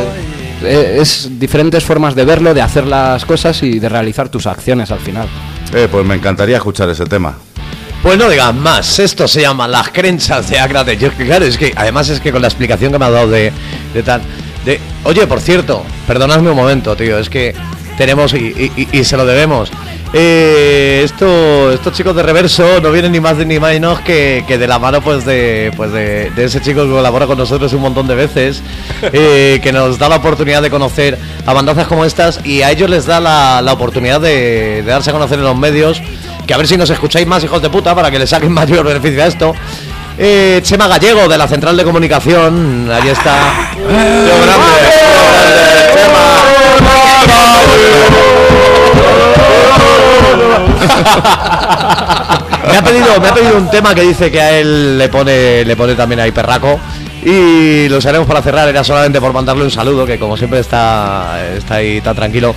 eh, Es diferentes formas de verlo, de hacer las cosas y de realizar tus acciones al final. Eh, pues me encantaría escuchar ese tema. Pues no digas más, esto se llama las creencias de Ácrate. Yo, claro, es que además es que con la explicación que me ha dado de, de tal. De, oye, por cierto, perdonadme un momento, tío, es que tenemos y, y- y- se lo debemos. Eh, esto, estos chicos de reverso no vienen ni más ni menos que, que de la mano pues de, pues de, de ese chico que colabora con nosotros un montón de veces, [laughs] eh, que nos da la oportunidad de conocer a bandazas como estas y a ellos les da la, la oportunidad de, de darse a conocer en los medios, que a ver si nos escucháis más hijos de puta para que le saquen [laughs] mayor beneficio a esto. Eh, Chema Gallego de la Central de Comunicación, ahí está. [laughs] me ha pedido me ha pedido un tema que dice que a él le pone le pone también ahí perraco. Y lo usaremos para cerrar era solamente por mandarle un saludo que como siempre está está ahí tan tranquilo.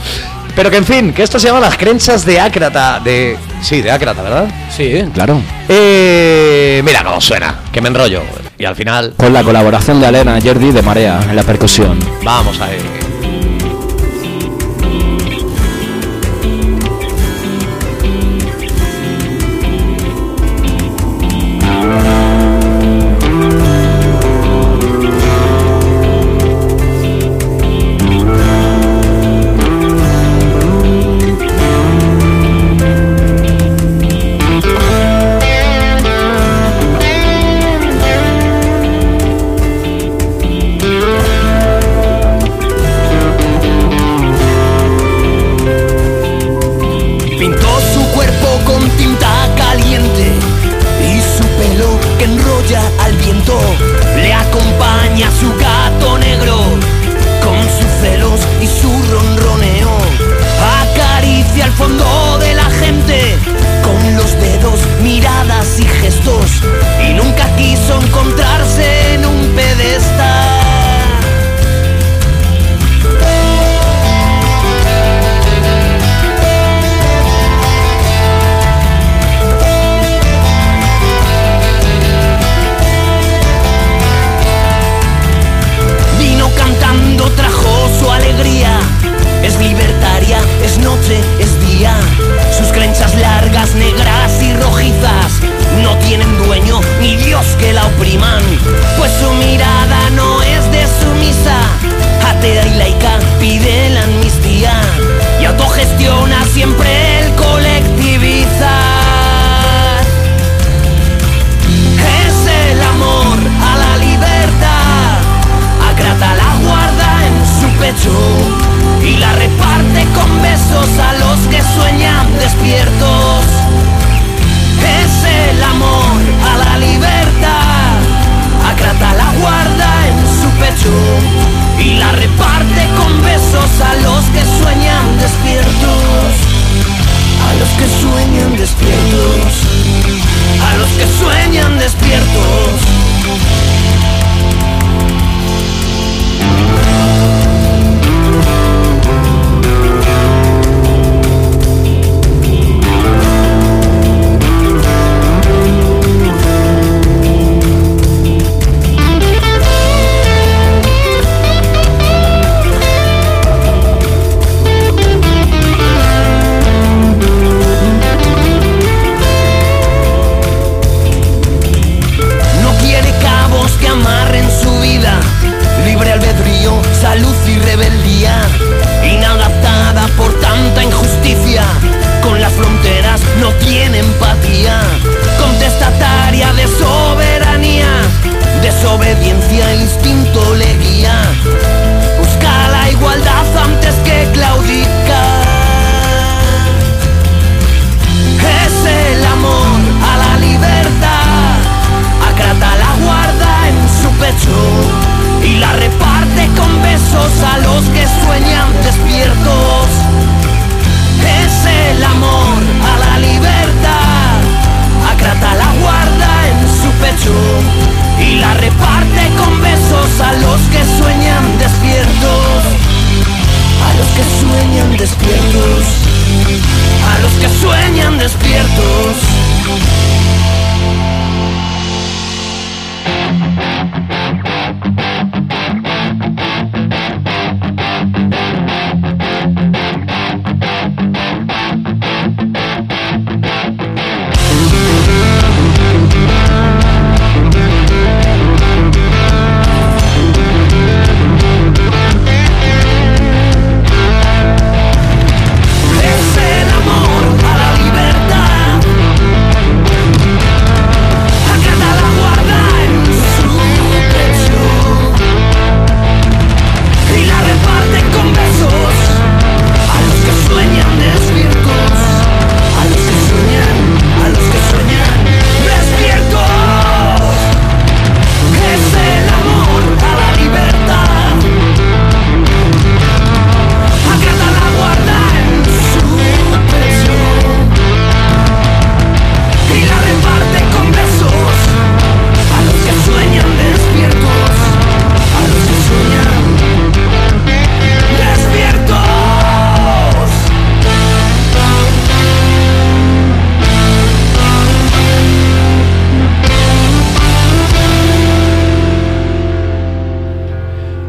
Pero que en fin que esto se llama las creencias de Ácrata de sí de Ácrata verdad Sí, claro. eh, mira cómo suena que me enrollo. Y al final Con la colaboración de Alena Yerdi de Marea en la percusión. vamos a ver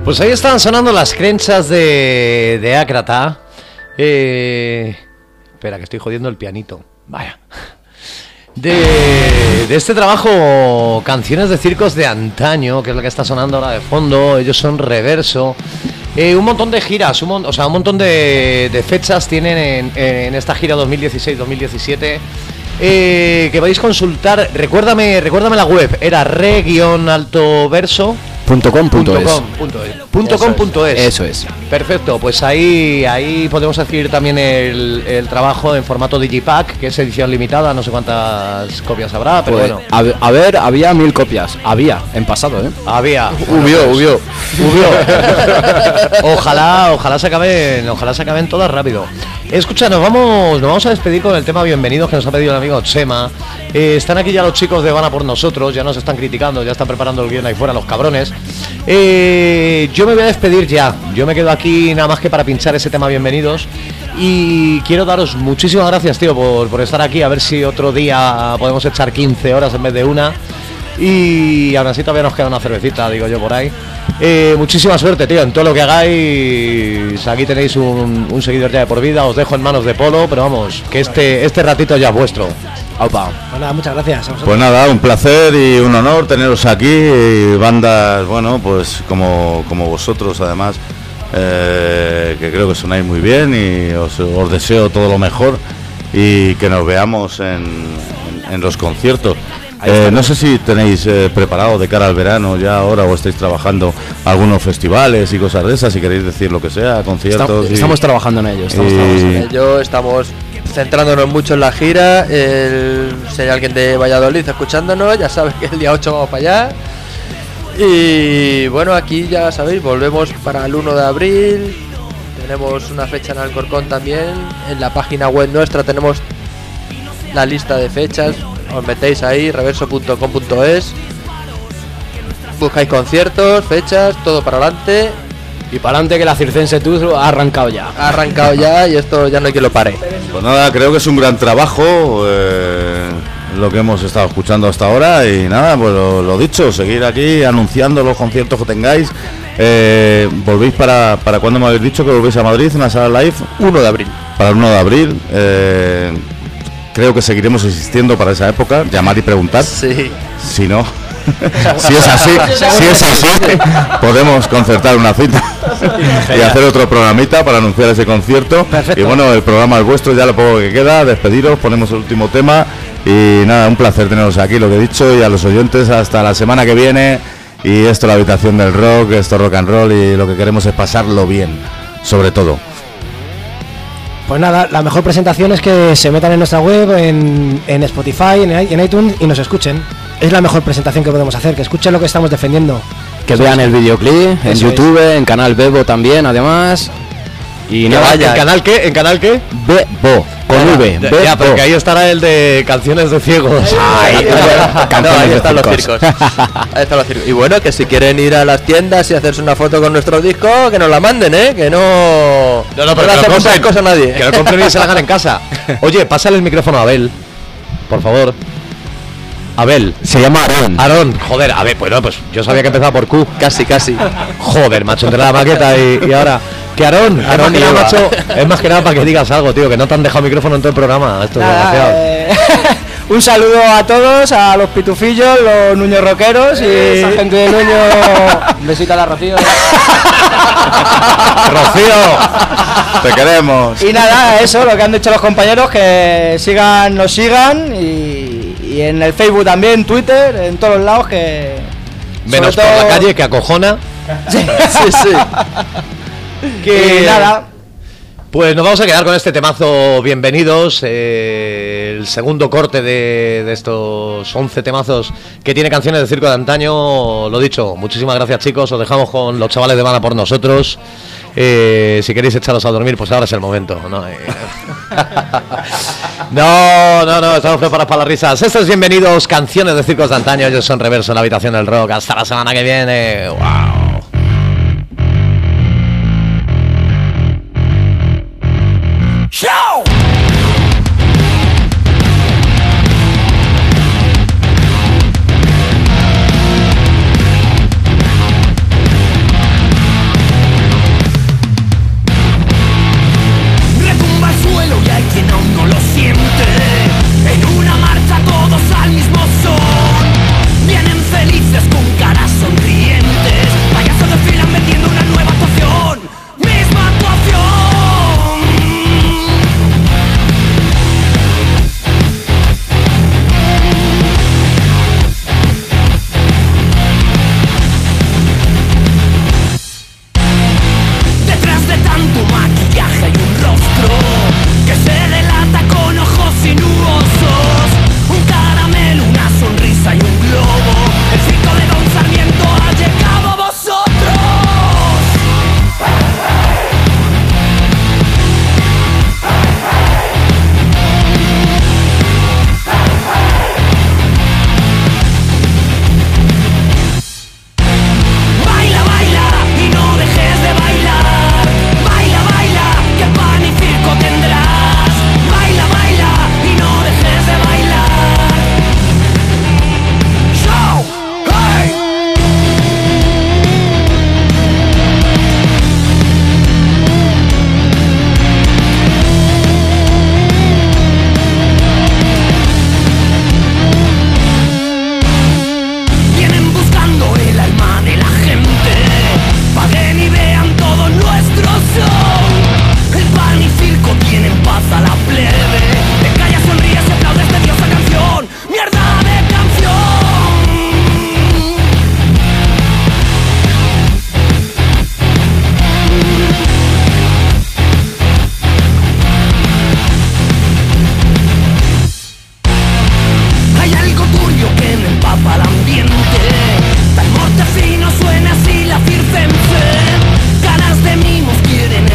Pues ahí están sonando las crenchas de, de Ácrata. Eh, espera, que estoy jodiendo el pianito. Vaya. De, de este trabajo, canciones de circos de antaño, que es la que está sonando ahora de fondo. Ellos son reverso. Eh, un montón de giras, un, o sea, un montón de, fechas tienen en, esta gira 2016-2017. eh, que podéis consultar. Recuérdame, recuérdame la web. Era re-altoverso. Punto com, punto Punto es. com, punto es. Punto com, punto es. Eso es. Perfecto, pues ahí, ahí podemos adquirir también el, el trabajo en formato Digipack, que es edición limitada, no sé cuántas copias habrá, pero Pues, bueno, a, a ver, había mil copias. Había, en pasado, ¿eh? había. Hubió, hubió. [laughs] Ojalá, ojalá se acaben, ojalá se acaben todas rápido. Escucha, nos vamos, nos vamos a despedir con el tema bienvenidos que nos ha pedido el amigo Chema. Eh, están aquí ya los chicos de Van a por nosotros, ya nos están criticando, ya están preparando el guion ahí fuera los cabrones. Eh, yo me voy a despedir ya. Yo me quedo aquí nada más que para pinchar ese tema bienvenidos. Y quiero daros muchísimas gracias, tío, por, por estar aquí. A ver si otro día podemos echar 15 horas en vez de una. Y aún así todavía nos queda una cervecita, digo yo por ahí. Eh, muchísima suerte, tío, en todo lo que hagáis. Aquí tenéis un, un seguidor ya de por vida. Os dejo en manos de Polo, pero vamos, que este, este ratito ya es vuestro. Aupa. Pues nada, muchas gracias. Pues nada, un placer y un honor teneros aquí. y bandas, bueno, pues como, como vosotros además, eh, que creo que sonáis muy bien y os, os deseo todo lo mejor y que nos veamos en, en- en los conciertos. Eh, no sé si tenéis eh, preparado de cara al verano ya ahora o estáis trabajando algunos festivales y cosas de esas, si queréis decir lo que sea, conciertos. Estamos, y- estamos trabajando en ello. Estamos y- trabajando en ello. Yo estamos centrándonos mucho en la gira. El, si hay alguien de Valladolid escuchándonos, ya sabes que el día 8 vamos para allá. Y bueno, aquí ya sabéis, volvemos para el 1 de abril. Tenemos una fecha en Alcorcón también. En la página web nuestra tenemos la lista de fechas. Os metéis ahí, reverso.com.es. Buscáis conciertos, fechas, todo para adelante. Y para adelante que la Circense Tour ha arrancado ya. Ha arrancado ya y esto ya no hay quien lo pare. Pues nada, creo que es un gran trabajo eh, lo que hemos estado escuchando hasta ahora y nada, pues lo, lo dicho, seguir aquí anunciando los conciertos que tengáis. Eh, ¿Volvéis para, para cuándo me habéis dicho que volvéis a Madrid en la sala live? 1 de abril. Para el 1 de abril. Eh, creo que seguiremos existiendo para esa época. Llamar y preguntar. Sí. Si no, [laughs] si es así, [laughs] si es así, podemos concertar una cita y hacer otro programita para anunciar ese concierto. Perfecto. Y bueno, el programa es vuestro, ya lo poco que queda, despediros, ponemos el último tema y nada, un placer teneros aquí, lo que he dicho, y a los oyentes hasta la semana que viene. Y esto la habitación del rock, esto rock and roll y lo que queremos es pasarlo bien, sobre todo. Pues nada, la mejor presentación es que se metan en nuestra web, en, en Spotify, en, iTunes y nos escuchen. Es la mejor presentación que podemos hacer, que escuchen lo que estamos defendiendo. Que vean el videoclip en Eso es. YouTube, en Canal Bebo también, además. Y vayan. ¿En canal qué? ¿En canal qué? Bebo. Con V. Ya, B, ya, pero O. que ahí estará el de canciones de ciegos. Ay, no, ahí están los circos. [laughs] Ahí están los circos. Y bueno, que si quieren ir a las tiendas y hacerse una foto con nuestro disco, que nos la manden, ¿eh? Que no. No, no, pero le que lo compren. cosas a nadie. Que lo compren y se la hagan en casa. [laughs] Oye, pásale el micrófono a Abel. Por favor. Abel. Se llama Aarón. Aarón, joder, a ver, bueno, pues yo sabía que empezaba por Q. Casi, casi. Joder, macho, entre la maqueta y, y ahora. Que Aarón, Aarón y macho, [laughs] es más que nada para que digas algo, tío, que no te han dejado micrófono en todo el programa. Esto es Nada, desgraciado. eh, [laughs] un saludo a todos, a los pitufillos, los nuños rockeros y Esa gente de Nuño. [laughs] Un besito a la Rocío. Rocío. Te queremos. Y nada, eso, lo que han dicho los compañeros, que sigan, nos sigan y, y en el Facebook también, Twitter, en todos los lados que... Menos sobre por la todo- calle que acojona. [laughs] Sí, Sí, sí. Que Y nada, Pues nos vamos a quedar con este temazo. Bienvenidos. eh, el segundo corte de, de estos 11 temazos que tiene canciones de circo de antaño. Lo dicho, muchísimas gracias, chicos. Os dejamos con los chavales de Bana por nosotros. Eh, si queréis echaros a dormir, pues ahora es el momento. No, Eh, [laughs] no, no, no, estamos preparados para las risas. Estos es bienvenidos, canciones de circos de antaño. Ellos son reverso en la habitación del rock. Hasta la semana que viene.